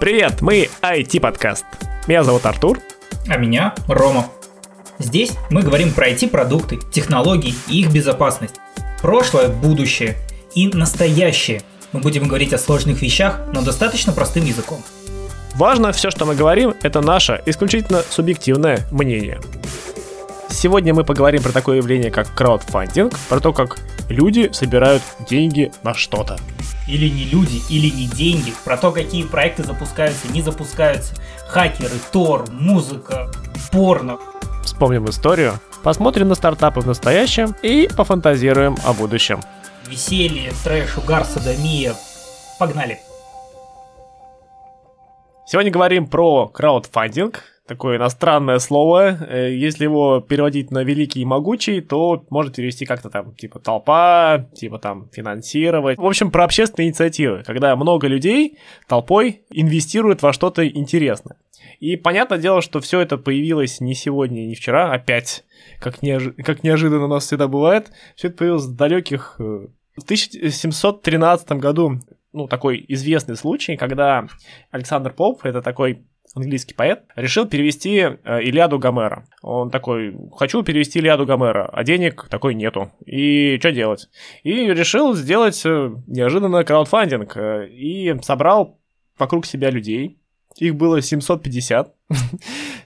Привет, мы IT-подкаст. Меня зовут Артур. А меня Рома. Здесь мы говорим про IT-продукты, технологии и их безопасность. Прошлое, будущее и настоящее. Мы будем говорить о сложных вещах, но достаточно простым языком. Важно, все, что мы говорим, это наше исключительно субъективное мнение. Сегодня мы поговорим про такое явление, как краудфандинг, про то, как люди собирают деньги на что-то. Или не люди, или не деньги, про то, какие проекты запускаются, не запускаются, хакеры, тор, музыка, порно. Вспомним историю, посмотрим на стартапы в настоящем и пофантазируем о будущем. Веселье, трэш, угар, садомия. Погнали! Сегодня говорим про краудфандинг, такое иностранное слово. Э, если его переводить на великий и могучий, то может перевести как-то там, типа толпа, типа там финансировать. В общем, про общественные инициативы, когда много людей толпой инвестируют во что-то интересное. И понятное дело, что все это появилось не сегодня, не вчера, опять, как, неожи... как неожиданно у нас всегда бывает. Все это появилось в далеких... Э, в 1713 году ну, такой известный случай, когда Александр Поп, это такой английский поэт, решил перевести э, Илиаду Гомера. Он такой, хочу перевести Илиаду Гомера, а денег такой нету. И что делать? И решил сделать э, неожиданно краудфандинг. Э, и собрал вокруг себя людей. Их было 750.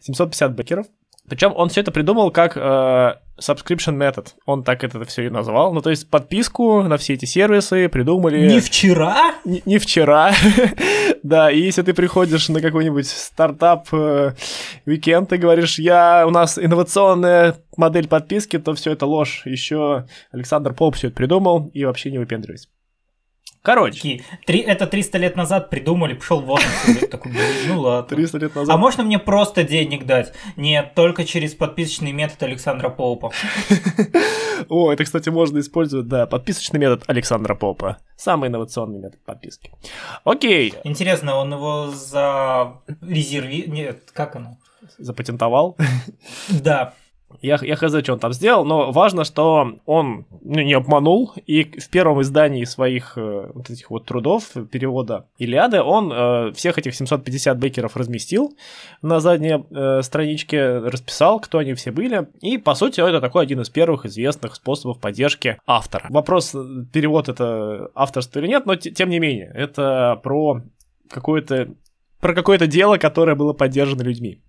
750 бэкеров. Причем он все это придумал как э, subscription method. Он так это все и назвал. Ну, то есть подписку на все эти сервисы придумали... Не вчера? Не, не вчера. да, и если ты приходишь на какой-нибудь стартап э, уикенд и говоришь, я, у нас инновационная модель подписки, то все это ложь. Еще Александр Поп все это придумал и вообще не выпендривайся. Короче. Такие, три, это 300 лет назад придумали, пошел вот такой, ну ладно. 300 лет назад. А можно мне просто денег дать? Нет, только через подписочный метод Александра Попа. О, это, кстати, можно использовать, да, подписочный метод Александра Попа. Самый инновационный метод подписки. Окей. Интересно, он его за резерви... Нет, как оно? Запатентовал? Да. Я, я хз, что он там сделал, но важно, что он ну, не обманул, и в первом издании своих э, вот этих вот трудов, перевода Илиады, он э, всех этих 750 бейкеров разместил на задней э, страничке, расписал, кто они все были, и, по сути, это такой один из первых известных способов поддержки автора. Вопрос, э, перевод это авторство или нет, но тем не менее, это про какое-то про какое-то дело, которое было поддержано людьми.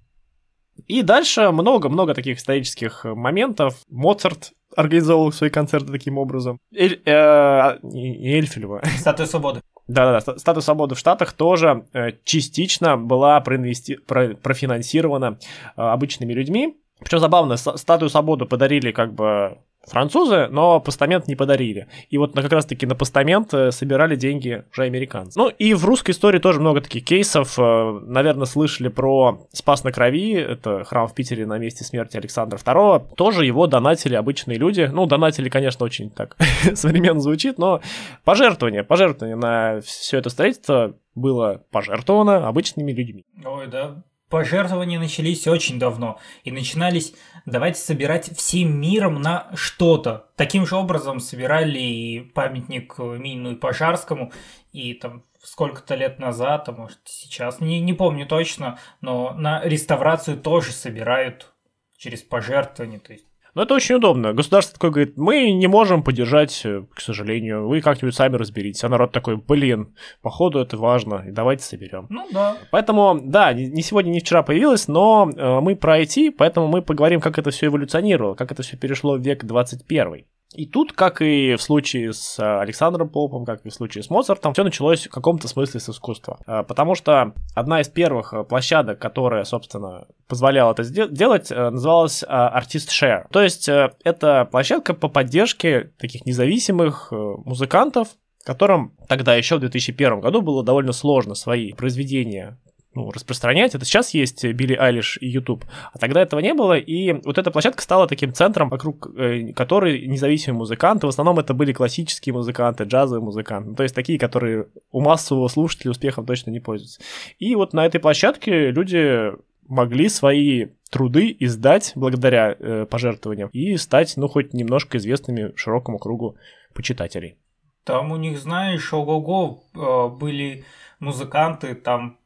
И дальше много-много таких исторических моментов. Моцарт организовал свои концерты таким образом. Эль, э, Эльфилева. Статуя свободы. Да-да-да, статус свободы в Штатах тоже э, частично была проинвести... про... профинансирована э, обычными людьми. Причем забавно, статую свободы подарили как бы французы, но постамент не подарили. И вот как раз-таки на постамент э, собирали деньги уже американцы. Ну и в русской истории тоже много таких кейсов. Э, наверное, слышали про Спас на Крови, это храм в Питере на месте смерти Александра II. Тоже его донатили обычные люди. Ну, донатили, конечно, очень так современно звучит, но пожертвование, пожертвование на все это строительство было пожертвовано обычными людьми. Ой, да, пожертвования начались очень давно и начинались давайте собирать всем миром на что-то. Таким же образом собирали и памятник Минину и Пожарскому, и там сколько-то лет назад, а может сейчас, не, не помню точно, но на реставрацию тоже собирают через пожертвования, то есть но это очень удобно. Государство такое говорит, мы не можем поддержать, э, к сожалению, вы как-нибудь сами разберитесь. А народ такой, блин, походу это важно, и давайте соберем. Ну да. Поэтому, да, не сегодня, не вчера появилось, но э, мы про IT, поэтому мы поговорим, как это все эволюционировало, как это все перешло в век 21. И тут, как и в случае с э, Александром Попом, как и в случае с Моцартом, все началось в каком-то смысле с искусства. Э, потому что одна из первых э, площадок, которая, собственно, позволяла это делать, называлась Artist Share. То есть это площадка по поддержке таких независимых музыкантов, которым тогда еще в 2001 году было довольно сложно свои произведения ну, распространять. Это сейчас есть Билли Айлиш и YouTube, а тогда этого не было, и вот эта площадка стала таким центром, вокруг э, которой независимые музыканты, в основном это были классические музыканты, джазовые музыканты, ну, то есть такие, которые у массового слушателя успехом точно не пользуются. И вот на этой площадке люди могли свои труды издать благодаря э, пожертвованиям и стать, ну, хоть немножко известными широкому кругу почитателей. Там у них, знаешь, ого-го, э, были музыканты, там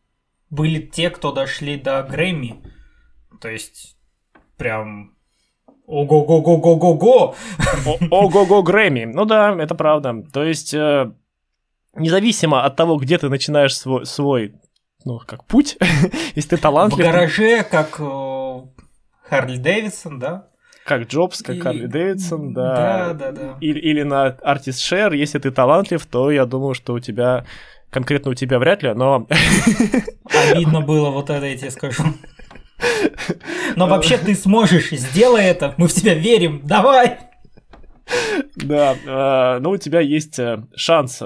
были те, кто дошли до Грэмми. То есть, прям Ого-го-го-го-го-го! Ого-го Грэмми. Ну да, это правда. То есть, э, независимо от того, где ты начинаешь свой, свой ну, как путь, если ты талантлив. В гараже, как э, Харли Дэвидсон, да? Как Джобс, как и... Дэвидсон, да. Да, да, да. Или, или на Артист Шер, если ты талантлив, то я думаю, что у тебя конкретно у тебя вряд ли, но... Обидно было вот это, я тебе скажу. Но вообще ты сможешь, сделай это, мы в тебя верим, давай! Да, э, ну у тебя есть э, шанс,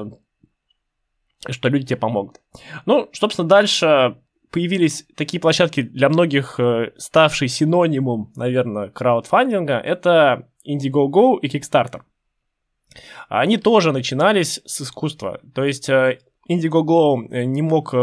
что люди тебе помогут. Ну, собственно, дальше появились такие площадки для многих, ставшие синонимом, наверное, краудфандинга, это Indiegogo и Kickstarter. Они тоже начинались с искусства. То есть Indiegogo не мог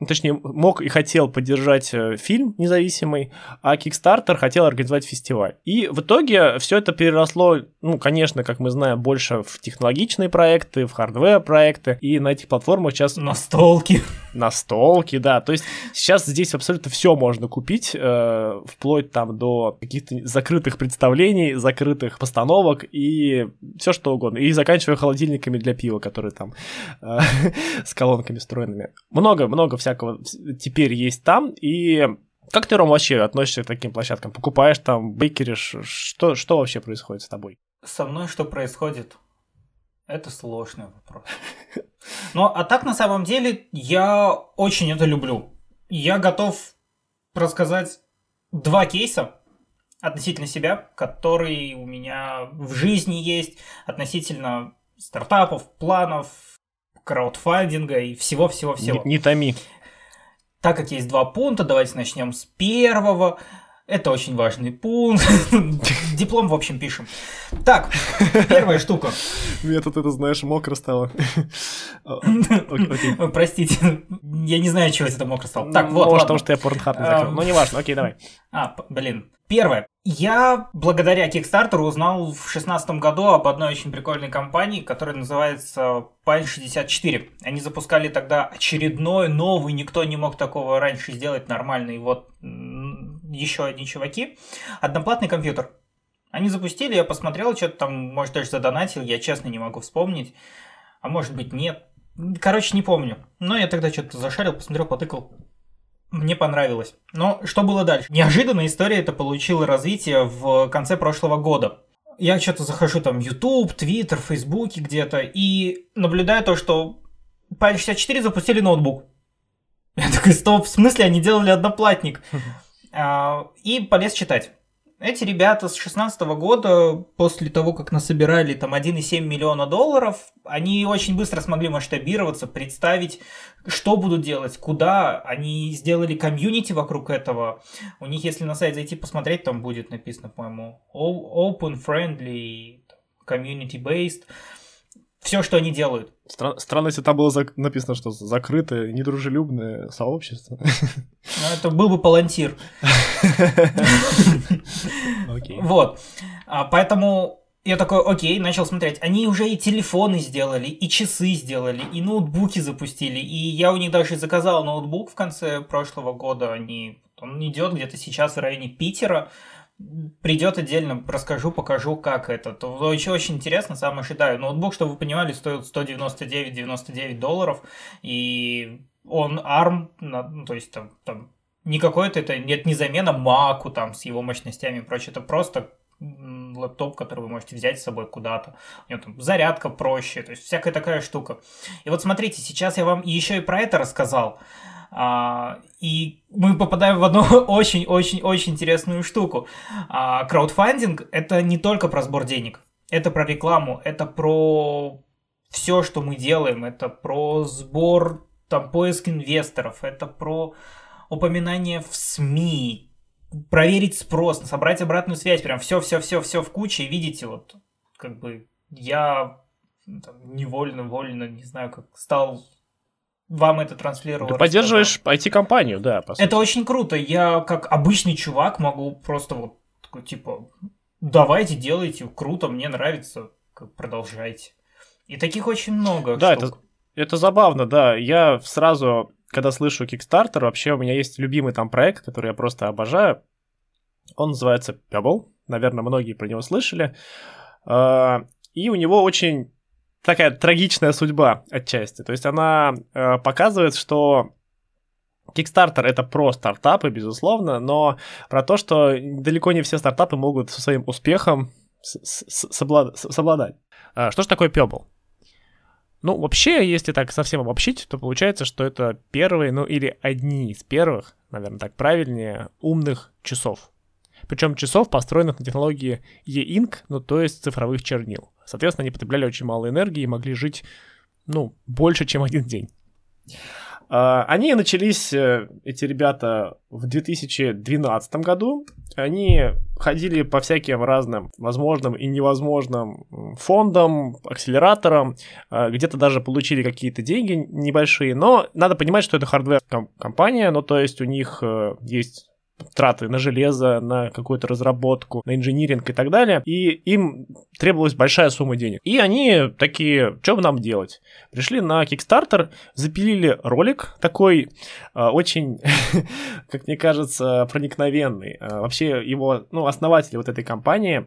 ну, точнее, мог и хотел поддержать э, фильм независимый, а Kickstarter хотел организовать фестиваль. И в итоге все это переросло, ну, конечно, как мы знаем, больше в технологичные проекты, в хардвер-проекты, и на этих платформах сейчас... Настолки. Настолки, да. То есть сейчас здесь абсолютно все можно купить, э, вплоть там до каких-то закрытых представлений, закрытых постановок и все что угодно. И заканчивая холодильниками для пива, которые там э, с колонками встроенными. Много-много всего всякого теперь есть там, и как ты, Ром, вообще относишься к таким площадкам? Покупаешь там, бейкеришь? Что, что вообще происходит с тобой? Со мной что происходит? Это сложный вопрос. Ну, а так, на самом деле, я очень это люблю. Я готов рассказать два кейса относительно себя, которые у меня в жизни есть, относительно стартапов, планов, краудфандинга и всего-всего-всего. Не, не томи. Так как есть два пункта, давайте начнем с первого. Это очень важный пункт. Диплом, в общем, пишем. Так, первая штука. Мне тут это, знаешь, мокро стало. Простите, я не знаю, чего это мокро стало. Так, вот, Может, потому что я порнхаб не закрыл. Ну, неважно, окей, давай. А, блин. Первое. Я благодаря Kickstarter узнал в 2016 году об одной очень прикольной компании, которая называется Pine 64. Они запускали тогда очередной новый, никто не мог такого раньше сделать нормальный, вот еще одни чуваки. Одноплатный компьютер. Они запустили, я посмотрел, что-то там, может, даже задонатил, я честно не могу вспомнить. А может быть, нет. Короче, не помню. Но я тогда что-то зашарил, посмотрел, потыкал. Мне понравилось. Но что было дальше? Неожиданно история это получила развитие в конце прошлого года. Я что-то захожу там в YouTube, Twitter, Facebook где-то и наблюдаю то, что Pine 64 запустили ноутбук. Я такой, стоп, в смысле они делали одноплатник? А, и полез читать. Эти ребята с 16 года, после того, как насобирали там 1,7 миллиона долларов, они очень быстро смогли масштабироваться, представить, что будут делать, куда. Они сделали комьюнити вокруг этого. У них, если на сайт зайти посмотреть, там будет написано, по-моему, open, friendly, community-based все, что они делают. Стра- странно, если там было за- написано, что закрытое, недружелюбное сообщество. Ну, это был бы палантир. Вот. А, поэтому я такой, окей, начал смотреть. Они уже и телефоны сделали, и часы сделали, и ноутбуки запустили. И я у них даже заказал ноутбук в конце прошлого года. Они, он идет где-то сейчас в районе Питера придет отдельно, расскажу, покажу, как это. То еще очень интересно, сам ожидаю. Ноутбук, чтобы вы понимали, стоит 199-99 долларов, и он ARM, ну, то есть там, там не какой-то, это нет не замена Маку там с его мощностями и прочее, это просто лэптоп, который вы можете взять с собой куда-то. У него там зарядка проще, то есть всякая такая штука. И вот смотрите, сейчас я вам еще и про это рассказал. А, и мы попадаем в одну очень-очень-очень интересную штуку. А, краудфандинг — это не только про сбор денег, это про рекламу, это про все, что мы делаем, это про сбор, там, поиск инвесторов, это про упоминание в СМИ, проверить спрос, собрать обратную связь, прям все-все-все-все в куче, и видите, вот, как бы, я там, невольно, вольно, не знаю, как стал вам это транслировал. Ты поддерживаешь IT-компанию, да. По сути. Это очень круто. Я как обычный чувак могу просто вот такой, типа, давайте, делайте, круто, мне нравится, продолжайте. И таких очень много Да, штук. это Это забавно, да. Я сразу, когда слышу Kickstarter, вообще у меня есть любимый там проект, который я просто обожаю. Он называется Pebble. Наверное, многие про него слышали. А, и у него очень такая трагичная судьба отчасти. То есть она э, показывает, что Kickstarter это про стартапы, безусловно, но про то, что далеко не все стартапы могут со своим успехом совладать. А, что же такое Pebble? Ну, вообще, если так совсем обобщить, то получается, что это первые, ну или одни из первых, наверное, так правильнее, умных часов. Причем часов, построенных на технологии E-Ink, ну то есть цифровых чернил. Соответственно, они потребляли очень мало энергии и могли жить, ну, больше, чем один день. А, они начались, э, эти ребята, в 2012 году. Они ходили по всяким разным возможным и невозможным фондам, акселераторам, а, где-то даже получили какие-то деньги небольшие, но надо понимать, что это хардвер-компания, ну то есть у них э, есть траты на железо, на какую-то разработку, на инжиниринг и так далее. И им требовалась большая сумма денег. И они такие, что бы нам делать? Пришли на Kickstarter, запилили ролик такой э, очень, как мне кажется, проникновенный. Э, вообще его, ну, основатель вот этой компании,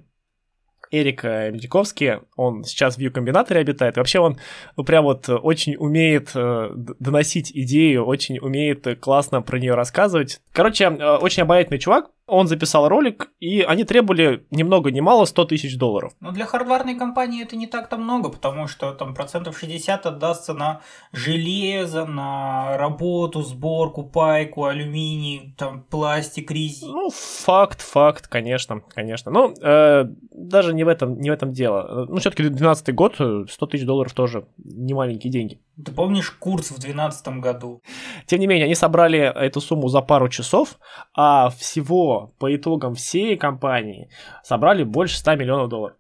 Эрика Медиковский, он сейчас в Ю-комбинаторе обитает, вообще он прям вот очень умеет э, доносить идею, очень умеет классно про нее рассказывать. Короче, э, очень обаятельный чувак, он записал ролик, и они требовали ни много ни мало 100 тысяч долларов. Но для хардварной компании это не так-то много, потому что там процентов 60 отдастся на железо, на работу, сборку, пайку, алюминий, там пластик, резин. Ну, факт, факт, конечно, конечно. Но э, даже не в этом, не в этом дело. Ну, все-таки 12 год, 100 тысяч долларов тоже не маленькие деньги. Ты помнишь курс в 2012 году? Тем не менее, они собрали эту сумму за пару часов, а всего по итогам всей кампании собрали больше 100 миллионов долларов.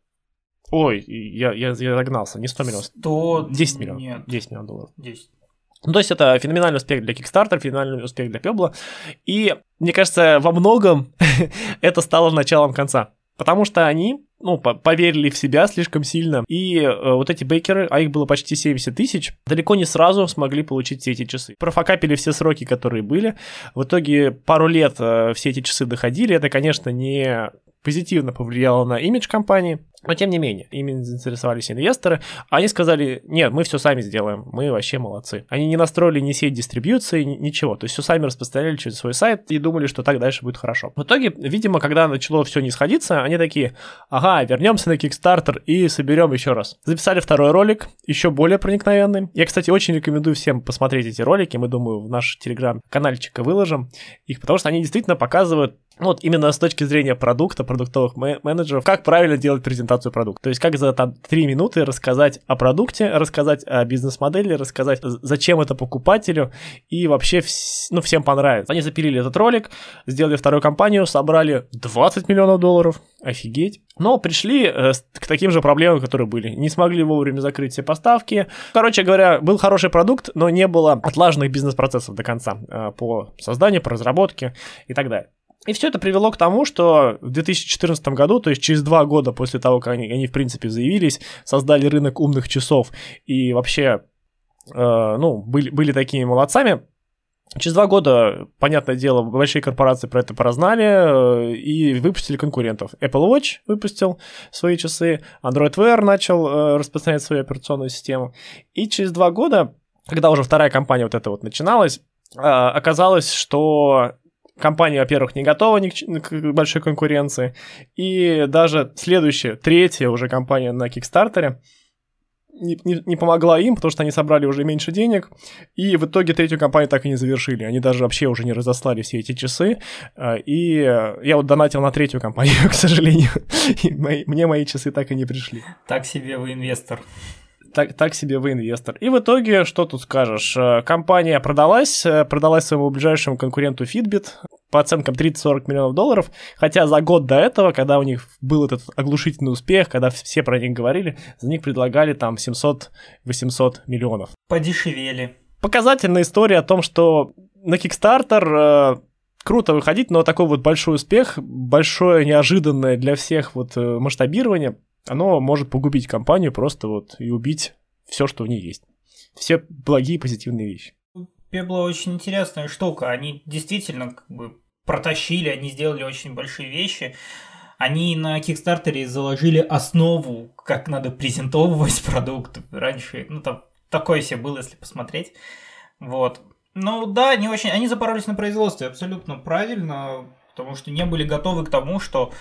Ой, я, я, я загнался, не 100 миллионов. 100... 10 миллионов. Нет. 10 миллионов долларов. 10. Ну, то есть это феноменальный успех для Kickstarter, феноменальный успех для Пебла. И, мне кажется, во многом это стало началом конца. Потому что они, ну, поверили в себя слишком сильно. И э, вот эти бейкеры, а их было почти 70 тысяч, далеко не сразу смогли получить все эти часы. Профокапили все сроки, которые были. В итоге пару лет э, все эти часы доходили. Это, конечно, не позитивно повлияло на имидж компании. Но тем не менее, ими заинтересовались инвесторы. Они сказали, нет, мы все сами сделаем, мы вообще молодцы. Они не настроили ни сеть дистрибьюции, ничего. То есть все сами распространяли через свой сайт и думали, что так дальше будет хорошо. В итоге, видимо, когда начало все не сходиться, они такие, ага, вернемся на Kickstarter и соберем еще раз. Записали второй ролик, еще более проникновенный. Я, кстати, очень рекомендую всем посмотреть эти ролики. Мы, думаю, в наш телеграм-канальчик выложим их, потому что они действительно показывают вот именно с точки зрения продукта, продуктовых менеджеров, как правильно делать презентацию продукта. То есть как за там 3 минуты рассказать о продукте, рассказать о бизнес-модели, рассказать, зачем это покупателю, и вообще вс- ну, всем понравится. Они запилили этот ролик, сделали вторую кампанию, собрали 20 миллионов долларов, офигеть. Но пришли э, к таким же проблемам, которые были. Не смогли вовремя закрыть все поставки. Короче говоря, был хороший продукт, но не было отлаженных бизнес-процессов до конца э, по созданию, по разработке и так далее. И все это привело к тому, что в 2014 году, то есть через два года после того, как они, они в принципе заявились, создали рынок умных часов и вообще, э, ну, были, были такими молодцами, Через два года, понятное дело, большие корпорации про это прознали э, и выпустили конкурентов. Apple Watch выпустил свои часы, Android Wear начал э, распространять свою операционную систему. И через два года, когда уже вторая компания вот эта вот начиналась, э, оказалось, что компания, во-первых, не готова ни к, к большой конкуренции, и даже следующая, третья уже компания на Кикстартере не, не, не помогла им, потому что они собрали уже меньше денег, и в итоге третью компанию так и не завершили. Они даже вообще уже не разослали все эти часы, а, и я вот донатил на третью компанию, к сожалению, и мои, мне мои часы так и не пришли. Так себе вы инвестор так, так себе вы инвестор. И в итоге, что тут скажешь? Э, компания продалась, э, продалась своему ближайшему конкуренту Fitbit по оценкам 30-40 миллионов долларов, хотя за год до этого, когда у них был этот оглушительный успех, когда все про них говорили, за них предлагали там 700-800 миллионов. Подешевели. Показательная история о том, что на Kickstarter э, круто выходить, но такой вот большой успех, большое неожиданное для всех вот масштабирование, оно может погубить компанию просто вот и убить все, что в ней есть. все благие позитивные вещи. Пебло очень интересная штука. Они действительно как бы протащили, они сделали очень большие вещи. Они на Кикстартере заложили основу, как надо презентовывать продукт. Раньше, ну там такое себе было, если посмотреть. Вот. Ну да, они очень, они запоролись на производстве, абсолютно правильно, потому что не были готовы к тому, что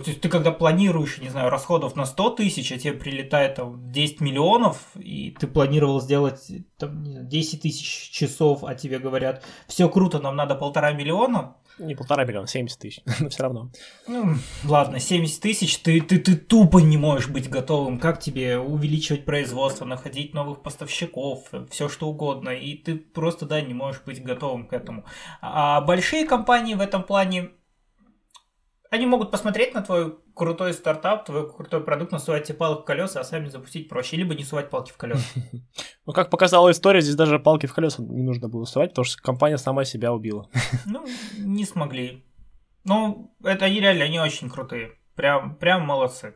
то есть ты когда планируешь, не знаю, расходов на 100 тысяч, а тебе прилетает там 10 миллионов, и ты планировал сделать там, знаю, 10 тысяч часов, а тебе говорят, все круто, нам надо полтора миллиона. Не полтора миллиона, 70 тысяч, но все равно. Ну, ладно, 70 тысяч, ты, ты, ты тупо не можешь быть готовым. Как тебе увеличивать производство, находить новых поставщиков, все что угодно, и ты просто, да, не можешь быть готовым к этому. А большие компании в этом плане они могут посмотреть на твой крутой стартап, твой крутой продукт, насувать тебе палки в колеса, а сами запустить проще, либо не сувать палки в колеса. Ну, как показала история, здесь даже палки в колеса не нужно было сувать, потому что компания сама себя убила. Ну, не смогли. Ну, это они реально, они очень крутые. Прям, прям молодцы.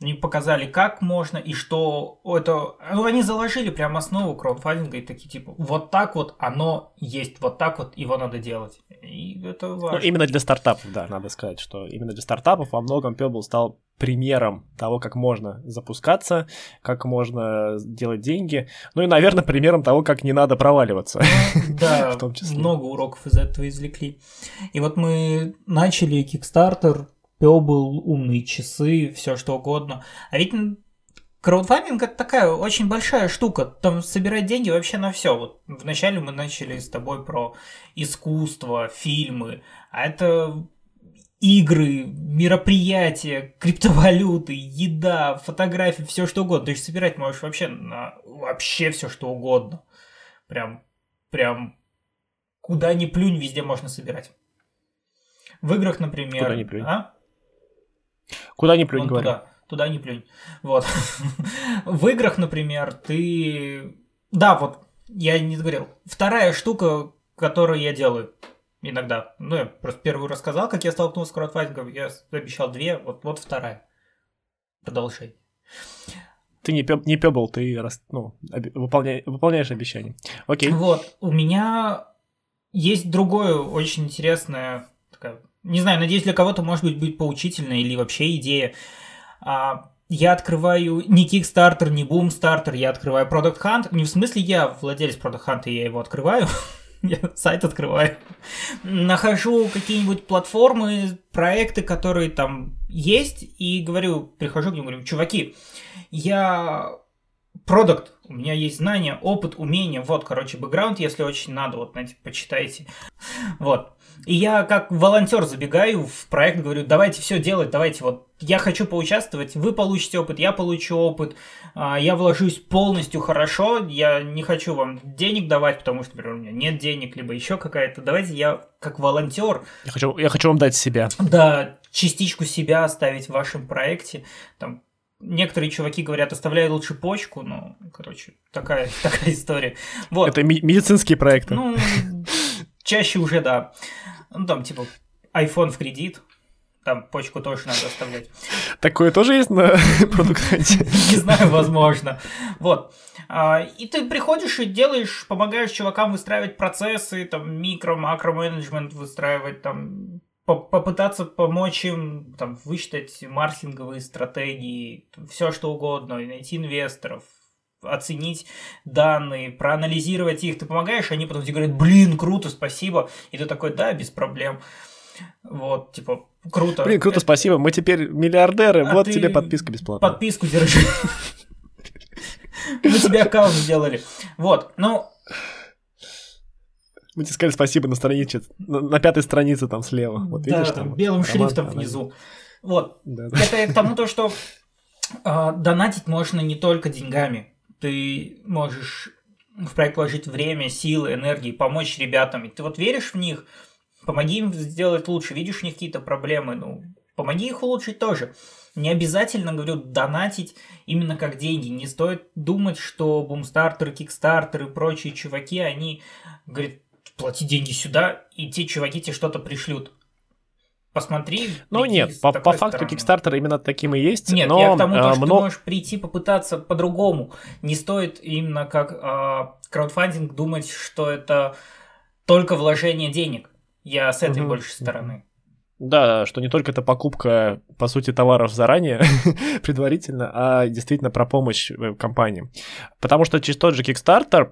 Они показали, как можно и что это... Ну, они заложили прям основу краудфандинга и такие, типа, вот так вот оно есть, вот так вот его надо делать. И это ну, важно. Ну, именно для стартапов, да, надо сказать, что именно для стартапов во многом Pebble стал примером того, как можно запускаться, как можно делать деньги, ну и, наверное, примером того, как не надо проваливаться. Ну, да, в том числе. много уроков из этого извлекли. И вот мы начали Kickstarter, Pebble, умные часы, все что угодно. А ведь краудфандинг это такая очень большая штука. Там собирать деньги вообще на все. Вот вначале мы начали с тобой про искусство, фильмы, а это игры, мероприятия, криптовалюты, еда, фотографии, все что угодно. То есть собирать можешь вообще на вообще все что угодно. Прям, прям куда ни плюнь, везде можно собирать. В играх, например. Куда ни плюнь. А? Куда ни плюнь, говорю. Туда, туда не плюнь. Вот. в играх, например, ты... Да, вот, я не говорил. Вторая штука, которую я делаю иногда. Ну, я просто первую рассказал, как я столкнулся с краудфандингом. Я обещал две, вот, вот вторая. Продолжай. Ты не, пеб, не пебл, ты рас, ну, оби, выполня, выполняешь обещания. Окей. Вот, у меня есть другое очень интересное такая не знаю, надеюсь, для кого-то, может быть, будет поучительно или вообще идея. А, я открываю не Kickstarter, не Boomstarter, я открываю Product Hunt. Не в смысле я владелец Product Hunt, и я его открываю. я сайт открываю. Нахожу какие-нибудь платформы, проекты, которые там есть, и говорю, прихожу к ним, говорю, чуваки, я продукт, у меня есть знания, опыт, умения, вот, короче, бэкграунд, если очень надо, вот, знаете, почитайте. Вот. И я как волонтер забегаю в проект, говорю, давайте все делать, давайте вот я хочу поучаствовать, вы получите опыт, я получу опыт, а, я вложусь полностью хорошо, я не хочу вам денег давать, потому что, например, у меня нет денег, либо еще какая-то. Давайте я как волонтер. Я хочу, я хочу вам дать себя. Да, частичку себя оставить в вашем проекте. Там некоторые чуваки говорят, оставляй лучше почку, ну, короче, такая, такая история. Вот. Это медицинские проекты. Ну, чаще уже да. Ну, там, типа, iPhone в кредит, там почку тоже надо оставлять. Такое тоже есть на продукте? Не знаю, возможно. Вот. А, и ты приходишь и делаешь, помогаешь чувакам выстраивать процессы, там, микро, макро менеджмент выстраивать, там, попытаться помочь им там, высчитать маркетинговые стратегии, все что угодно, и найти инвесторов, оценить данные, проанализировать их, ты помогаешь, они потом тебе говорят, блин, круто, спасибо, и ты такой, да, без проблем. Вот, типа, круто. Блин, круто, спасибо, мы теперь миллиардеры, а вот тебе подписка бесплатная. Подписку держи. Мы тебе аккаунт сделали. Вот, ну... Мы тебе сказали спасибо на странице, на, пятой странице там слева. Вот видишь, там белым шрифтом внизу. Вот. Это к тому, то, что а, донатить можно не только деньгами ты можешь в проект вложить время, силы, энергии, помочь ребятам. И ты вот веришь в них, помоги им сделать лучше, видишь у них какие-то проблемы, ну, помоги их улучшить тоже. Не обязательно, говорю, донатить именно как деньги. Не стоит думать, что бумстартеры, кикстартеры и прочие чуваки, они, говорят, плати деньги сюда, и те чуваки тебе что-то пришлют. Посмотри. Ну нет, по, по факту стороны. Kickstarter именно таким и есть. Нет, но, я к тому, э, что много... ты можешь прийти попытаться по-другому. Не стоит именно как э, краудфандинг думать, что это только вложение денег. Я с этой угу. больше стороны. Да, что не только это покупка, по сути, товаров заранее, предварительно, а действительно про помощь э, компаниям. Потому что через тот же Kickstarter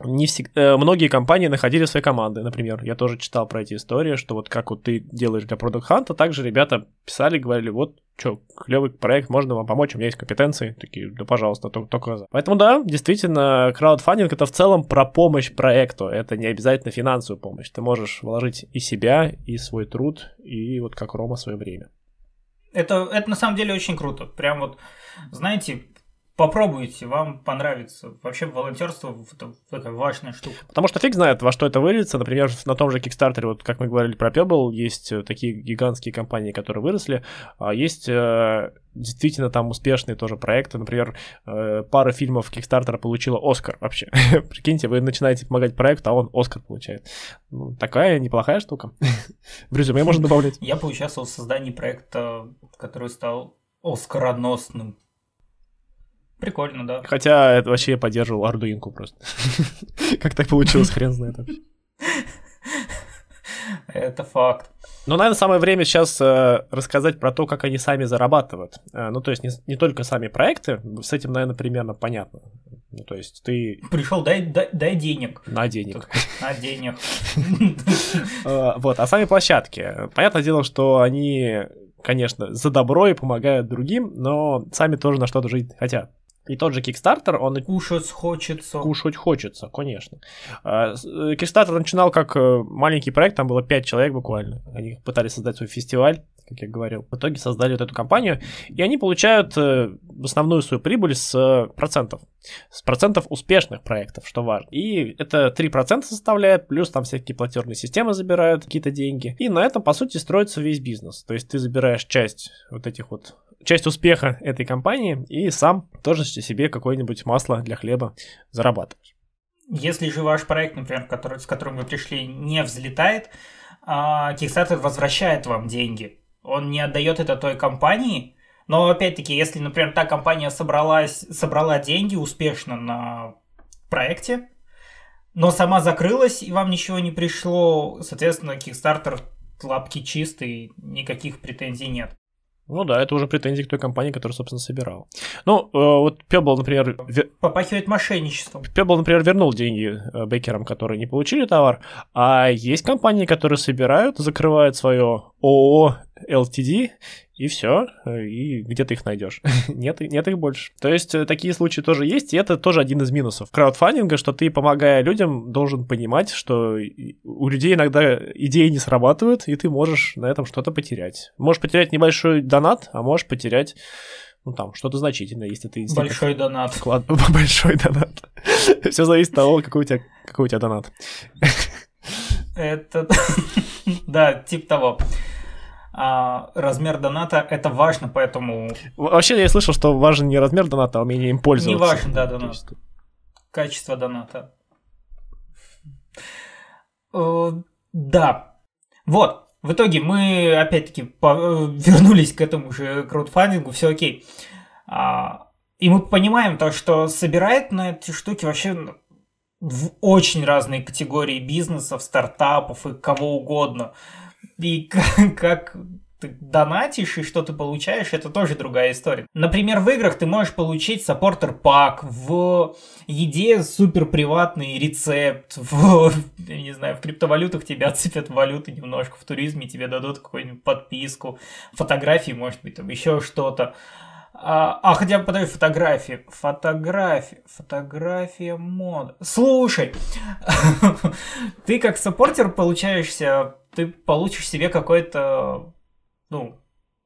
не всегда, э, многие компании находили свои команды, например. Я тоже читал про эти истории, что вот как вот ты делаешь для Product Hunt, также ребята писали, говорили, вот, что, клевый проект, можно вам помочь, у меня есть компетенции. Такие, да, пожалуйста, только, только за. Поэтому, да, действительно, краудфандинг — это в целом про помощь проекту. Это не обязательно финансовую помощь. Ты можешь вложить и себя, и свой труд, и вот как Рома свое время. Это, это на самом деле очень круто. Прям вот, знаете, Попробуйте, вам понравится. Вообще волонтерство это такая важная штука. Потому что фиг знает, во что это выльется. Например, на том же Kickstarter, вот как мы говорили про Pebble, есть э, такие гигантские компании, которые выросли, а есть э, действительно там успешные тоже проекты. Например, э, пара фильмов Kickstarter получила Оскар вообще. Прикиньте, вы начинаете помогать проекту, а он Оскар получает. Ну, такая неплохая штука. В резюме можно добавлять. Я поучаствовал в создании проекта, который стал оскароносным. Прикольно, да. Хотя это вообще я поддерживал Ардуинку просто. Как так получилось, хрен знает. Это факт. Ну, наверное, самое время сейчас э, рассказать про то, как они сами зарабатывают. Э, ну, то есть не, не только сами проекты, с этим, наверное, примерно понятно. Ну, то есть ты... Пришел, дай, дай, дай денег. На денег. На денег. Э, вот, а сами площадки. Понятное дело, что они, конечно, за добро и помогают другим, но сами тоже на что-то жить хотят. И тот же Kickstarter, он... Кушать хочется. Кушать хочется, конечно. А, э, Kickstarter начинал как э, маленький проект, там было 5 человек буквально. Они пытались создать свой фестиваль, как я говорил. В итоге создали вот эту компанию, и они получают э, основную свою прибыль с процентов. С процентов успешных проектов, что важно. И это 3% составляет, плюс там всякие платежные системы забирают какие-то деньги. И на этом, по сути, строится весь бизнес. То есть ты забираешь часть вот этих вот часть успеха этой компании и сам тоже себе какое-нибудь масло для хлеба зарабатываешь. Если же ваш проект, например, который, с которым вы пришли, не взлетает, а, Kickstarter возвращает вам деньги. Он не отдает это той компании, но опять-таки, если, например, та компания собралась, собрала деньги успешно на проекте, но сама закрылась и вам ничего не пришло, соответственно, Kickstarter лапки чистые, никаких претензий нет. Ну да, это уже претензии к той компании, которая, собственно, собирала. Ну, э, вот Pebble, например... Попахивает мошенничеством. Pebble, например, вернул деньги э, бейкерам, которые не получили товар, а есть компании, которые собирают, закрывают свое ООО LTD, и все, и где ты их найдешь? нет, нет их больше. То есть э, такие случаи тоже есть, и это тоже один из минусов краудфандинга, что ты, помогая людям, должен понимать, что у людей иногда идеи не срабатывают, и ты можешь на этом что-то потерять. Можешь потерять небольшой донат, а можешь потерять ну там что-то значительное, если ты большой донат. Вклад... большой донат. Все зависит от того, какой у тебя, какой у тебя донат. Это да, типа того а, размер доната это важно, поэтому... Вообще я слышал, что важен не размер доната, а умение им пользоваться. Не важен, да, донат. Есть... Качество доната. Э, да. Вот. В итоге мы опять-таки по- вернулись к этому же краудфандингу, все окей. А, и мы понимаем то, что собирает на эти штуки вообще в очень разные категории бизнесов, стартапов и кого угодно. И как, ты донатишь и что ты получаешь, это тоже другая история. Например, в играх ты можешь получить саппортер пак, в еде супер приватный рецепт, в, я не знаю, в криптовалютах тебя отсыпят валюты немножко, в туризме тебе дадут какую-нибудь подписку, фотографии, может быть, там еще что-то. А, а хотя бы подаю фотографии. Фотографии. Фотография мод. Слушай, ты как саппортер получаешься ты получишь себе какой-то, ну,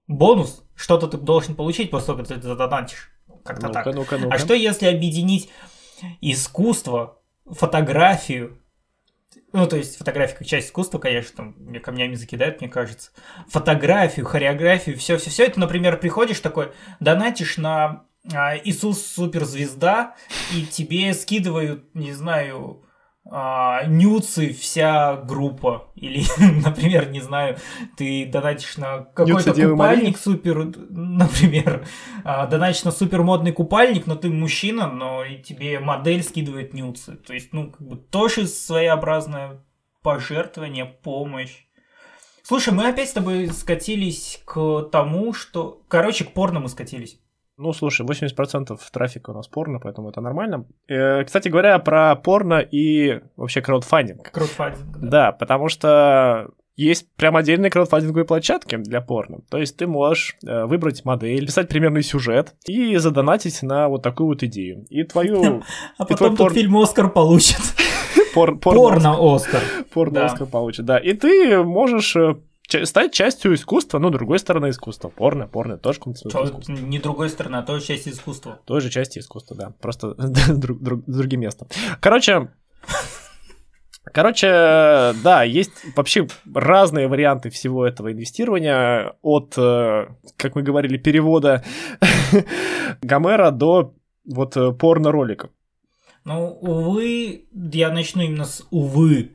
бонус, что-то ты должен получить после того, как ты задонатишь. Как-то ну-ка, так. Ну-ка, ну-ка. А что если объединить искусство, фотографию, ну, то есть фотография как часть искусства, конечно, там мне камнями закидают, мне кажется. Фотографию, хореографию, все, все, все. Это, например, приходишь такой, донатишь на а, Иисус суперзвезда, и тебе скидывают, не знаю, а, нюцы вся группа. Или, например, не знаю, ты донатишь на какой-то купальник супер, например, а, донатишь на супер модный купальник, но ты мужчина, но и тебе модель скидывает нюцы. То есть, ну, как бы тоже своеобразное пожертвование, помощь. Слушай, мы опять с тобой скатились к тому, что... Короче, к порно мы скатились. Ну, слушай, 80% трафика у нас порно, поэтому это нормально. Э, кстати говоря, про порно и вообще краудфандинг. Краудфандинг, да. Да, потому что есть прям отдельные краудфандинговые площадки для порно. То есть ты можешь э, выбрать модель, писать примерный сюжет и задонатить на вот такую вот идею. И твою... А потом тот фильм Оскар получит. Порно-Оскар. Порно-Оскар получит, да. И ты можешь э, стать частью искусства, ну, другой стороны искусства. Порно, порно тоже искусство. Не другой стороны, а тоже часть искусства. Тоже часть искусства, да. Просто друг, друг, другим местом. Короче, Короче, да, есть вообще разные варианты всего этого инвестирования от, э, как мы говорили, перевода Гомера до вот э, порно-роликов. Ну, увы, я начну именно с увы.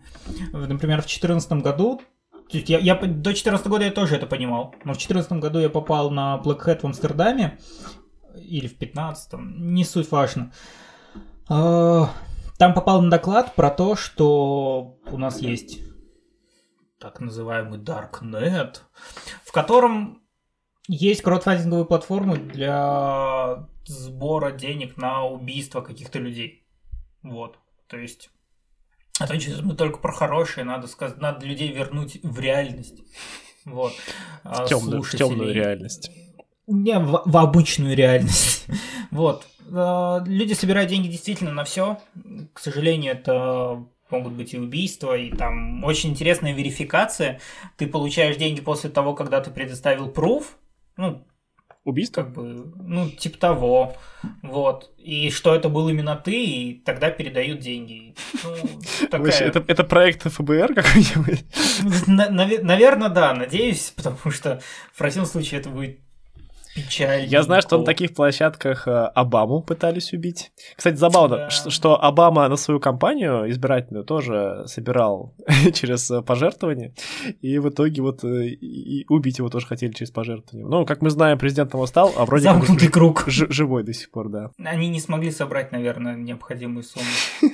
Например, в 2014 году я, я до 14 года я тоже это понимал. Но в 14 году я попал на Black Hat в Амстердаме. Или в 15 не суть важно. А, там попал на доклад про то, что у нас есть так называемый Darknet, в котором есть краудфандинговые платформы для сбора денег на убийство каких-то людей. Вот. То есть а то сейчас мы только про хорошее, надо сказать, надо людей вернуть в реальность. Вот. В темную, в темную реальность. Не, в, в обычную реальность. вот. А, люди собирают деньги действительно на все. К сожалению, это могут быть и убийства, и там очень интересная верификация. Ты получаешь деньги после того, когда ты предоставил пруф, ну, Убийство? Как бы, ну, типа того. Вот. И что это был именно ты, и тогда передают деньги. Ну, такая... Вообще, это, это проект ФБР какой-нибудь? Наверное, да, надеюсь, потому что в противном случае это будет печаль. Я знаю, что на таких площадках э, Обаму пытались убить. Кстати, забавно, да. что Обама на свою кампанию избирательную тоже собирал через э, пожертвования, и в итоге вот э, и убить его тоже хотели через пожертвования. Ну, как мы знаем, президентом его стал, а вроде Замкнутый как круг. живой до сих пор, да. Они не смогли собрать, наверное, необходимую сумму.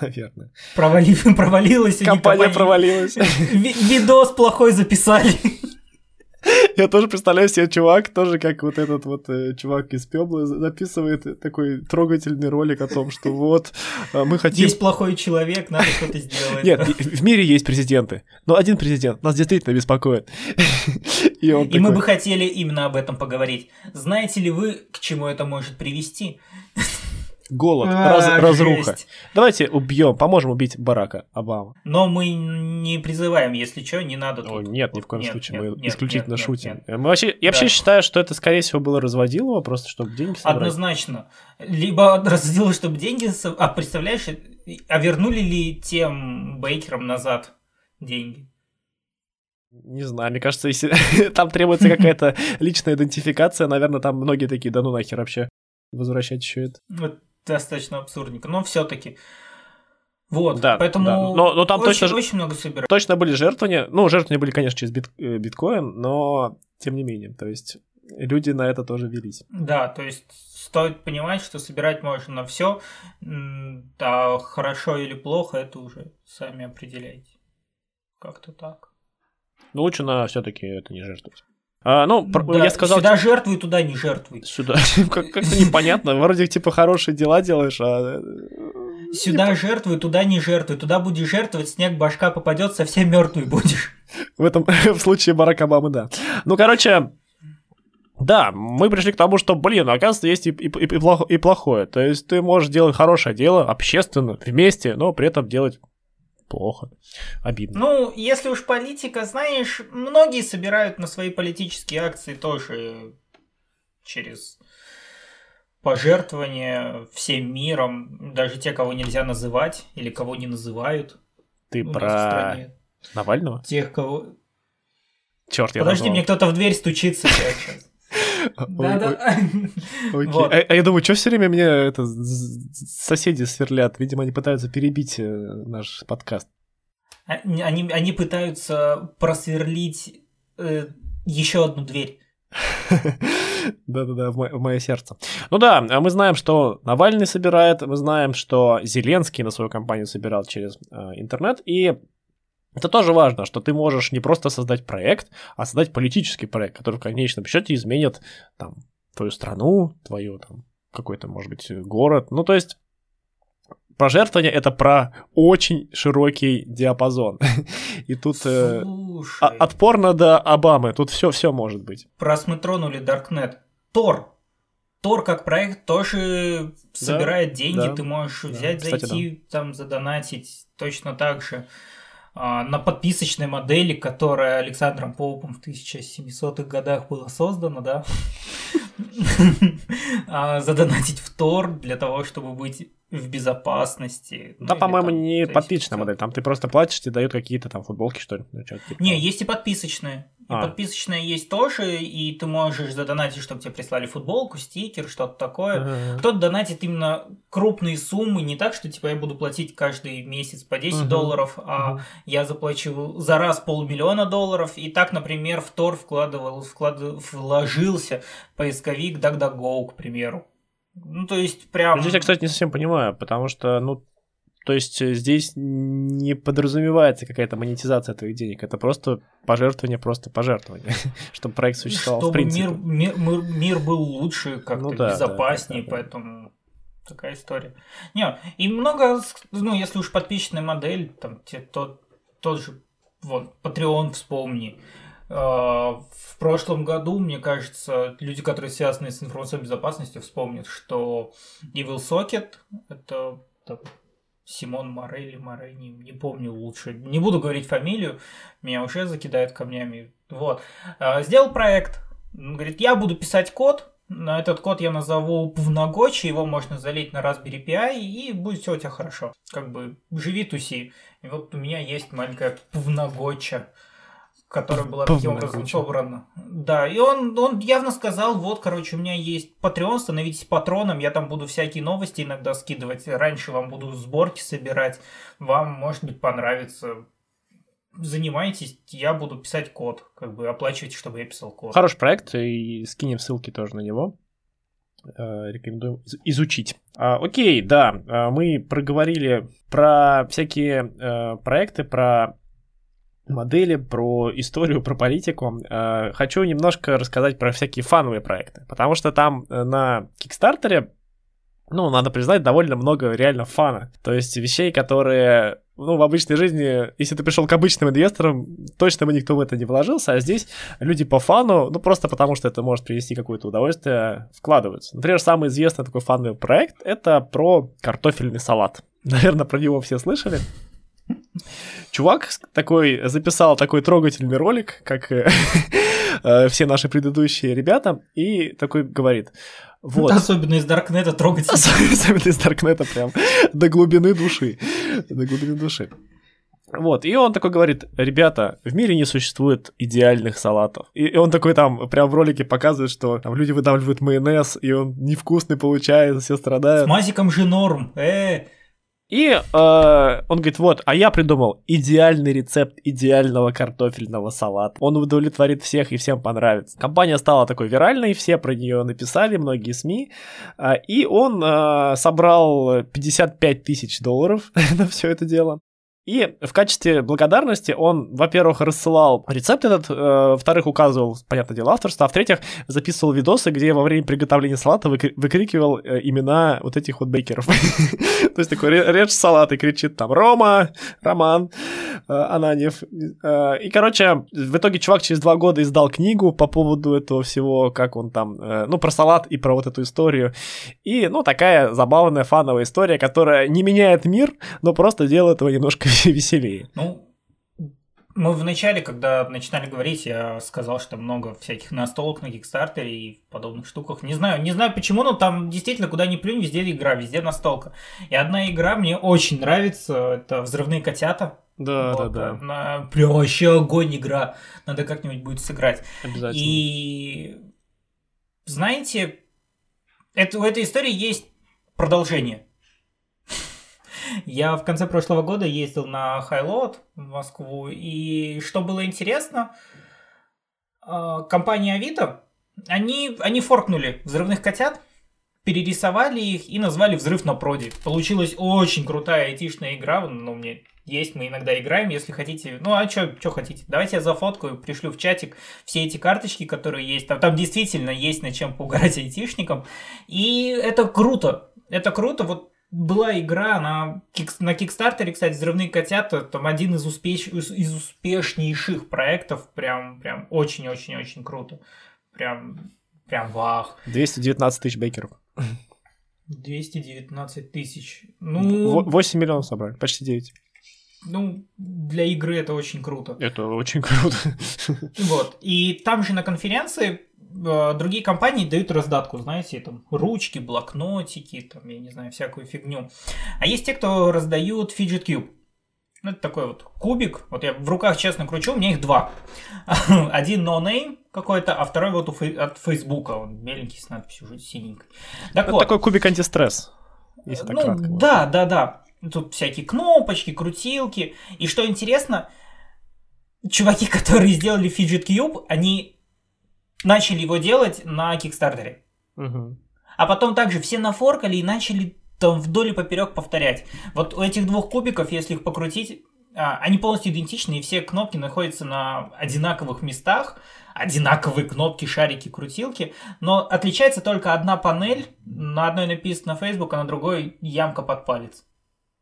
Наверное. Провали... Провалилась. Компания провалилась. Видос плохой записали. Я тоже представляю себе чувак, тоже как вот этот вот э, чувак из Пебла записывает такой трогательный ролик о том, что вот э, мы хотим... Есть плохой человек, надо что-то сделать. Нет, в мире есть президенты, но один президент нас действительно беспокоит. И, он И такой... мы бы хотели именно об этом поговорить. Знаете ли вы, к чему это может привести? Голод, а, раз, разруха. Давайте убьем, поможем убить Барака Обама. Но мы не призываем, если что, не надо тут. О, нет, ни в коем нет, случае, нет, мы нет, исключительно нет, шутим. Нет, нет. Мы вообще, я да. вообще считаю, что это, скорее всего, было разводилово, просто чтобы деньги собрать. Однозначно. Либо разводило, чтобы деньги... А представляешь, а вернули ли тем бейкерам назад деньги? Не знаю, мне кажется, если там требуется какая-то личная идентификация, наверное, там многие такие, да ну нахер вообще возвращать еще это. Вот достаточно абсурдненько, но все-таки. Вот, да, поэтому да. Но, но там очень, точно, очень много собирают. Точно были жертвования. Ну, жертвования были, конечно, через бит, э, биткоин, но тем не менее. То есть люди на это тоже велись. Да, то есть стоит понимать, что собирать можно на все. Да, хорошо или плохо, это уже сами определяйте. Как-то так. Ну, лучше на все-таки это не жертвовать. А, ну, да, я сказал... Сюда типа, жертвуй, туда не жертвуй. Сюда. Как-то непонятно. Вроде типа хорошие дела делаешь, а... Э, сюда жертвуй, туда не жертвуй. Туда будешь жертвовать, снег башка попадет, совсем мертвый будешь. В этом в случае Барак Обамы, да. Ну, короче, да, мы пришли к тому, что, блин, оказывается, есть и, и, и, плохо, и плохое. То есть ты можешь делать хорошее дело общественно, вместе, но при этом делать плохо, обидно. Ну, если уж политика, знаешь, многие собирают на свои политические акции тоже через пожертвования всем миром, даже те, кого нельзя называть или кого не называют. Ты про Навального? Тех, кого... Черт, я Подожди, мне кто-то в дверь стучится сейчас. Да-да. А, а я думаю, что все время меня это соседи сверлят? Видимо, они пытаются перебить э, наш подкаст. Они, они- они пытаются просверлить еще одну дверь. Да-да-да, в мо- в мое сердце. Ну да, а мы знаем, что Навальный собирает, мы знаем, что Зеленский на свою компанию собирал через э, интернет, и это тоже важно, что ты можешь не просто создать проект, а создать политический проект, который в конечном счете изменит там твою страну, твою там какой-то, может быть, город. Ну, то есть пожертвование это про очень широкий диапазон. И тут э, от порно до Обамы, тут все все может быть. раз мы тронули Darknet, Тор. Тор как проект тоже собирает деньги, да, ты можешь да. взять, Кстати, зайти, там задонатить точно так же. А, на подписочной модели, которая Александром Поупом в 1700-х годах была создана, да, А, задонатить в Тор для того, чтобы быть в безопасности. Ну, Да, или по-моему, там, не подписочная модель. Там ты просто платишь, тебе дают какие-то там футболки, что ли. ну, типа Не, есть и подписочные. И А. подписочная есть тоже, и ты можешь задонатить, чтобы тебе прислали футболку, стикер, что-то такое. Ага. Кто-то донатит именно крупные суммы, не так, что типа я буду платить каждый месяц по 10 Мгм. долларов, а Мгм. я заплачу за раз полмиллиона долларов. И так, например, в Тор вкладывал, вклад... вложился поисковик DuckDuckGo, к примеру. Ну, то есть, прям... Здесь я, кстати, не совсем понимаю, потому что, ну, то есть э, здесь не подразумевается какая-то монетизация твоих денег, это просто пожертвование, просто пожертвование, чтобы проект существовал в чтобы принципе. мир, мир, мир, мир был лучше, как-то Ну да, безопаснее, да, да, да. поэтому такая история. Не, и много, ну, если уж подписчная модель, там, те, тот, тот же, вот, Patreon вспомни. А, В прошлом году, мне кажется, люди, которые связаны с информационной безопасностью, вспомнят, что Evil Socket, это там, Симон Морелли, Море, не, помню лучше, не буду говорить фамилию, меня уже закидают камнями. Вот. А, Сделал проект, говорит, я буду писать код, на этот код я назову Pvnagotchi, его можно залить на Raspberry Pi, и будет все у тебя хорошо. Как бы живи, туси. И вот у меня есть маленькая Pvnagotcha, которая была таким образом Pvnagotcha. собрана. Да, и он, он явно сказал, вот, короче, у меня есть Patreon, становитесь патроном, я там буду всякие новости иногда скидывать, раньше вам буду сборки собирать, вам, может быть, понравится. Занимайтесь, я буду писать код, как бы оплачивайте, чтобы я писал код. Хороший проект, и скинем ссылки тоже на него. Э, Рекомендуем из- изучить. А, окей, да, а, мы проговорили про всякие э, проекты, про модели, про историю, про политику. Э, Хочу немножко рассказать про всякие фановые проекты, потому что там э, на Кикстартере, ну, надо признать, довольно много реально фана. То есть вещей, которые, ну, в обычной жизни, если ты пришел к обычным инвесторам, точно бы никто в это не вложился, а здесь люди по фану, ну, просто потому что это может принести какое-то удовольствие, вкладываются. Например, самый известный такой фановый проект — это про картофельный салат. Наверное, про него все слышали. Чувак такой записал такой трогательный ролик, как э, э, все наши предыдущие ребята, и такой говорит, вот, Особенно из Даркнета трогать. особенно из Даркнета прям до глубины души, до глубины души. Вот, и он такой говорит, ребята, в мире не существует идеальных салатов. И, и он такой там прям в ролике показывает, что там люди выдавливают майонез, и он невкусный получается, все С страдают. мазиком же норм. Э, И э, он говорит, вот, а я придумал идеальный рецепт идеального картофельного салата. Он удовлетворит всех и всем понравится. Компания стала такой виральной, все про нее написали, многие СМИ. А, и он э, собрал 55 тысяч долларов на все это дело. И в качестве благодарности он, во-первых, рассылал рецепт этот, э, во-вторых, указывал, понятное дело, авторство, а в-третьих, записывал видосы, где во время приготовления салата выкри- выкрикивал э, имена вот этих вот бейкеров. То есть такой ре- режь салат и кричит там Рома, Роман, э, Ананьев. Э, И, короче, в итоге чувак через два года издал книгу по поводу этого всего, как он там, э, ну, про салат и про вот эту историю. И, ну, такая забавная фановая история, которая не меняет мир, но просто делает его немножко веселее. ну, мы в начале, когда начинали говорить, я сказал, что много всяких настолок на Кикстартере и подобных штуках. Не знаю, не знаю почему, но там действительно куда ни плюнь, везде игра, везде настолка. И одна игра мне очень нравится, это «Взрывные котята». Да, Вот, да, да, она прям вообще огонь игра. Надо как-нибудь будет сыграть. обязательно. И знаете, это, у этой истории есть продолжение. Я в конце прошлого года ездил на Хайлот в Москву, и что было интересно, а, компания Авито, они, они форкнули взрывных котят, перерисовали их и назвали «Взрыв на проде». Получилась очень крутая айтишная игра, ну, мне есть, мы иногда играем, если хотите. Ну, а что хотите? Давайте я зафоткаю, пришлю в чатик все эти карточки, которые есть. Там, там действительно есть над чем поугарать айтишникам. И это круто. Это круто. Вот была игра на, на Кикстартере, кстати, «Взрывные котята», там один из, успеш, из успешнейших проектов, прям, прям очень-очень-очень круто. Прям, прям вах. 219 тысяч бейкеров. 219 тысяч. Ну... 8 миллионов собрали, почти 9. Ну, для игры это очень круто. Это очень круто. Вот. И там же на конференции другие компании дают раздатку, знаете, там ручки, блокнотики, там, я не знаю, всякую фигню. А есть те, кто раздают Fidget Cube. Ну, это такой вот кубик. Вот я в руках честно кручу, у меня их два. Один no name какой-то, а второй вот от Фейсбука. Он беленький с надписью уже синенькой. Так это вот. такой кубик антистресс. Если так ну, кратко. Да, да, да. Тут всякие кнопочки, крутилки. И что интересно, чуваки, которые сделали Fidget Cube, они начали его делать на Кикстартере. Угу. А потом также все нафоркали и начали там вдоль и поперек повторять. Вот у этих двух кубиков, если их покрутить, а, они полностью идентичны, и все кнопки находятся на одинаковых местах, одинаковые кнопки, шарики, крутилки, но отличается только одна панель, на одной написано Facebook, а на другой ямка под палец.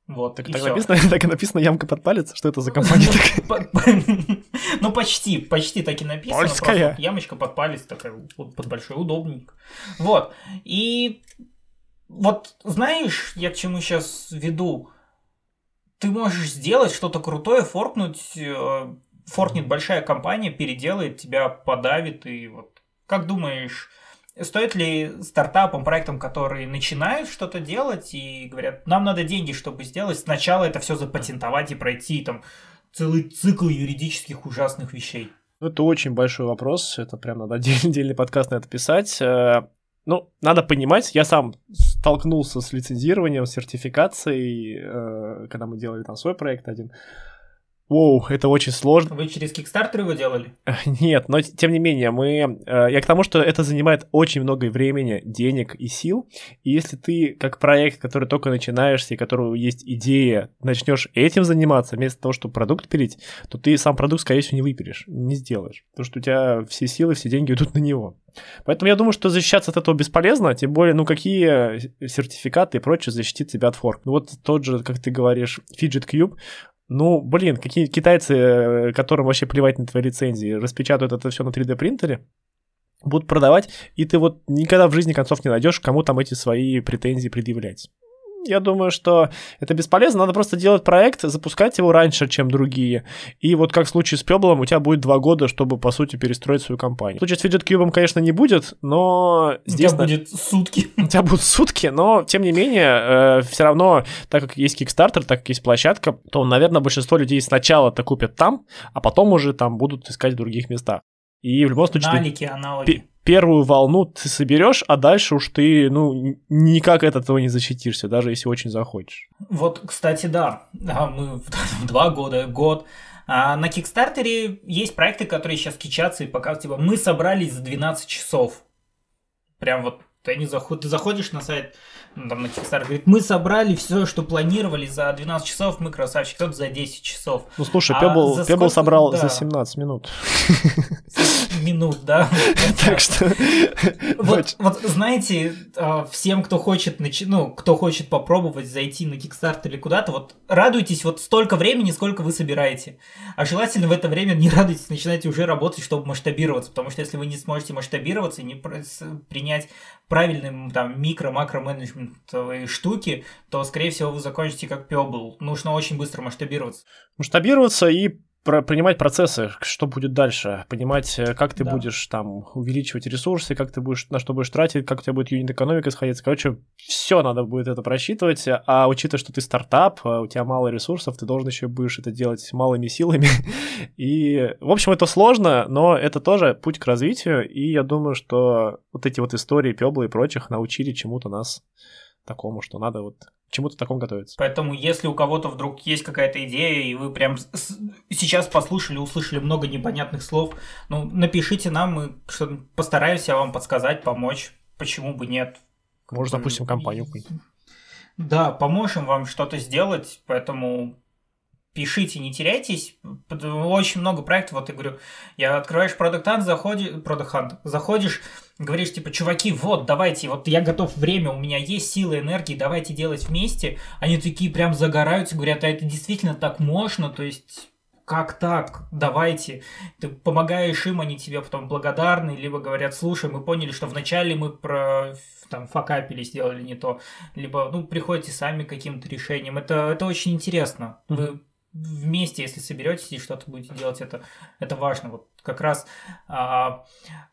Вот, так, так, написано, так и написано ямка под палец, что это за компания такая? Ну, почти, почти так и написано. Польская. Ямочка под палец, такая под большой, удобненько. Вот, и вот знаешь, я к чему сейчас веду? Ты можешь сделать что-то крутое, форкнуть, э, форкнет большая компания, переделает тебя, подавит, и вот как думаешь, Стоит ли стартапам, проектам, которые начинают что-то делать и говорят, нам надо деньги, чтобы сделать, сначала это все запатентовать и пройти там целый цикл юридических ужасных вещей? Ну, это очень большой вопрос, это прям надо отдельный, отдельный подкаст на это писать. Э, ну, надо понимать, я сам столкнулся с лицензированием, сертификацией, э, когда мы делали там свой проект один. Воу, это очень сложно. Вы через Kickstarter его делали? Нет, но тем не менее, мы... Э, я к тому, что это занимает очень много времени, денег и сил. И если ты, как проект, который только начинаешься, и которого есть идея, начнешь этим заниматься, вместо того, чтобы продукт пилить, то ты сам продукт, скорее всего, не выпилишь, не сделаешь. Потому что у тебя все силы, все деньги идут на него. Поэтому я думаю, что защищаться от этого бесполезно, тем более, ну какие сертификаты и прочее защитит тебя от форк. Ну вот тот же, как ты говоришь, Fidget Cube, ну, блин, какие китайцы, э, которым вообще плевать на твои лицензии, распечатают это все на 3D принтере, будут продавать, и ты вот никогда в жизни концов не найдешь, кому там эти свои претензии предъявлять я думаю, что это бесполезно. Надо просто делать проект, запускать его раньше, чем другие. И вот как в случае с Пеблом, у тебя будет два года, чтобы, по сути, перестроить свою компанию. В случае с Fidget Cube, конечно, не будет, но здесь... У тебя будет сутки. У тебя будут сутки, но, тем не менее, э, все равно, так как есть Kickstarter, так как есть площадка, то, наверное, большинство людей сначала это купят там, а потом уже там будут искать в других местах. И в любом случае... Налики, аналоги первую волну ты соберешь, а дальше уж ты, ну, никак от этого не защитишься, даже если очень захочешь. Вот, кстати, да, да мы два года, год. А на Кикстартере есть проекты, которые сейчас кичатся и показывают, типа, мы собрались за 12 часов. Прям вот ты, не заход... ты заходишь на сайт, ну, там на Kickstarter, говорит, мы собрали все, что планировали за 12 часов, мы красавчик, кто-то за 10 часов. Ну слушай, Пебл, а Пебл собрал да. за 17 минут. Минут, да. Так что... Вот, вот знаете, а, всем, кто хочет, ну, кто хочет попробовать зайти на Kickstarter или куда-то, вот радуйтесь вот столько времени, сколько вы собираете. А желательно в это время не радуйтесь, начинайте уже работать, чтобы масштабироваться, потому что если вы не сможете масштабироваться и не принять правильным там микро-макро-менеджментовые штуки, то, скорее всего, вы закончите как Pebble. Нужно очень быстро масштабироваться. Масштабироваться и про принимать процессы, что будет дальше, понимать, э, как ты Да. будешь там увеличивать ресурсы, как ты будешь, на что будешь тратить, как у тебя будет юнит экономика сходиться. Короче, все надо будет это просчитывать, а учитывая, что ты стартап, а у тебя мало ресурсов, ты должен еще будешь это делать малыми силами. И, в общем, это сложно, но это тоже путь к развитию, и я думаю, что вот эти вот истории Пёбла и прочих научили чему-то нас такому, что надо вот чему-то такому готовиться. Поэтому, если у кого-то вдруг есть какая-то идея, и вы прям сейчас послушали, услышали много непонятных слов, ну, напишите нам, мы постараемся вам подсказать, помочь. Почему бы нет? Может, запустим компанию. Да, поможем вам что-то сделать, поэтому пишите, не теряйтесь. Очень много проектов, вот я говорю, я открываешь Product Hunt, заходишь, Product Hunt, заходишь, говоришь, типа, чуваки, вот, давайте, вот я готов время, у меня есть силы, энергии, давайте делать вместе. Они такие прям загораются, говорят, а это действительно так можно, то есть... Как так? Давайте. Ты помогаешь им, они тебе потом благодарны, либо говорят, слушай, мы поняли, что вначале мы про там факапили, сделали не то, либо, ну, приходите сами к каким-то решениям. Это, это очень интересно. Вы вместе, если соберетесь и что-то будете делать, это, это важно. Вот как раз а,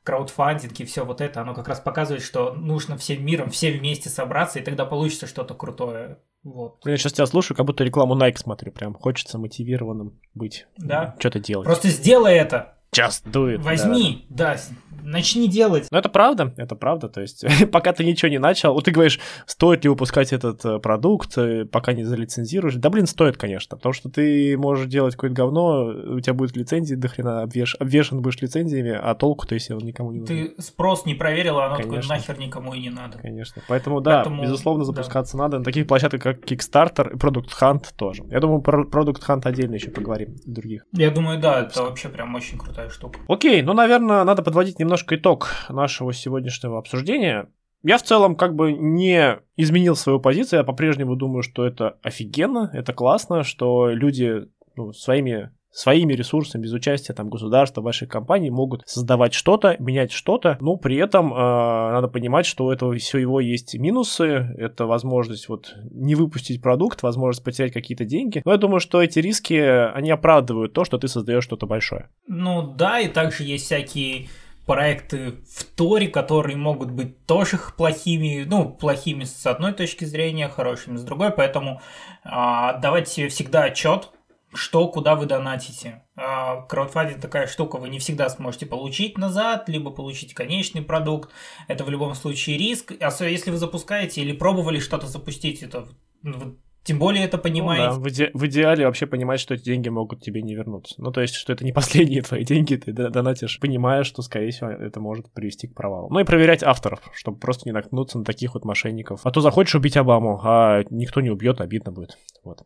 краудфандинг и все вот это, оно как раз показывает, что нужно всем миром, все вместе собраться, и тогда получится что-то крутое. Вот. Я сейчас тебя слушаю, как будто рекламу Nike смотрю. Прям хочется мотивированным быть. Да. Что-то делать. Просто сделай это. Just do it. Возьми, да, с- начни делать. Ну, это правда, это правда. То есть, пока ты ничего не начал, вот ты говоришь, стоит ли выпускать этот э, продукт, э, пока не залицензируешь. Да, блин, стоит, конечно, потому что ты можешь делать какое-то говно, у тебя будет лицензии до хрена, обвеш... обвешан будешь лицензиями, а толку-то, если он никому не нужен. Ты спрос не проверил, а оно такое Конечно. нахер никому и не надо. Конечно. Поэтому, да, Поэтому, безусловно, да. запускаться надо на таких площадках, как Kickstarter и Product Hunt тоже. Я думаю, про Product Hunt отдельно еще поговорим, других. Я думаю, да, это вообще прям очень крутая штука. Окей, ну, наверное, надо подводить немножко итог нашего сегодняшнего обсуждения. Я в целом как бы не изменил свою позицию, я по-прежнему думаю, что это офигенно, это классно, что люди ну, своими своими ресурсами, без участия там государства, больших компаний могут создавать что-то, менять что-то, но при этом э, надо понимать, что у этого всего есть минусы, это возможность вот не выпустить продукт, возможность потерять какие-то деньги, но я думаю, что эти риски, они оправдывают то, что ты создаешь что-то большое. Ну да, и также есть всякие проекты в Торе, которые могут быть тоже плохими, ну, плохими с одной точки зрения, хорошими с другой, поэтому а, давайте себе всегда отчет, что, куда вы донатите. А, краудфандинг такая штука, вы не всегда сможете получить назад, либо получить конечный продукт. Это в любом случае риск. Особенно если вы запускаете или пробовали что-то запустить, это ну, тем более это понимаете. Ну да, в, иде- в идеале вообще понимать, что эти деньги могут тебе не вернуться. Ну, то есть, что это не последние твои деньги, ты донатишь, понимая, что, скорее всего, это может привести к провалу. Ну и проверять авторов, чтобы просто не наткнуться на таких вот мошенников. А то захочешь убить Обаму, а никто не убьет, обидно будет. Вот.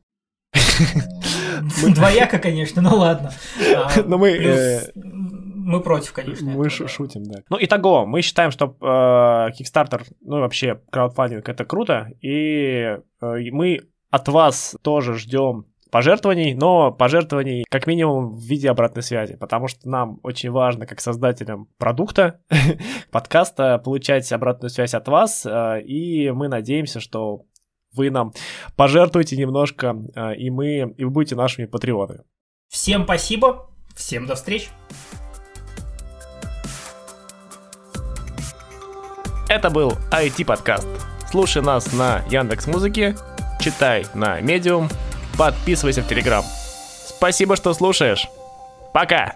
Двояко, конечно, ну ладно. А, Но мы, э, мы против, конечно. Мы этого, шутим, да. Ну, итого, мы считаем, что э, Kickstarter, ну, вообще, краудфандинг — это круто, и э, и мы от вас тоже ждем пожертвований, но пожертвований как минимум в виде обратной связи, потому что нам очень важно, как создателям продукта, подкаста, получать обратную связь от вас, э, и мы надеемся, что вы нам пожертвуете немножко, э, и мы и вы будете нашими патреонами. Всем спасибо, всем до встречи. Это был IT-подкаст. Слушай нас на Яндекс Музыке, читай на Медиум, подписывайся в Телеграм. Спасибо, что слушаешь. Пока!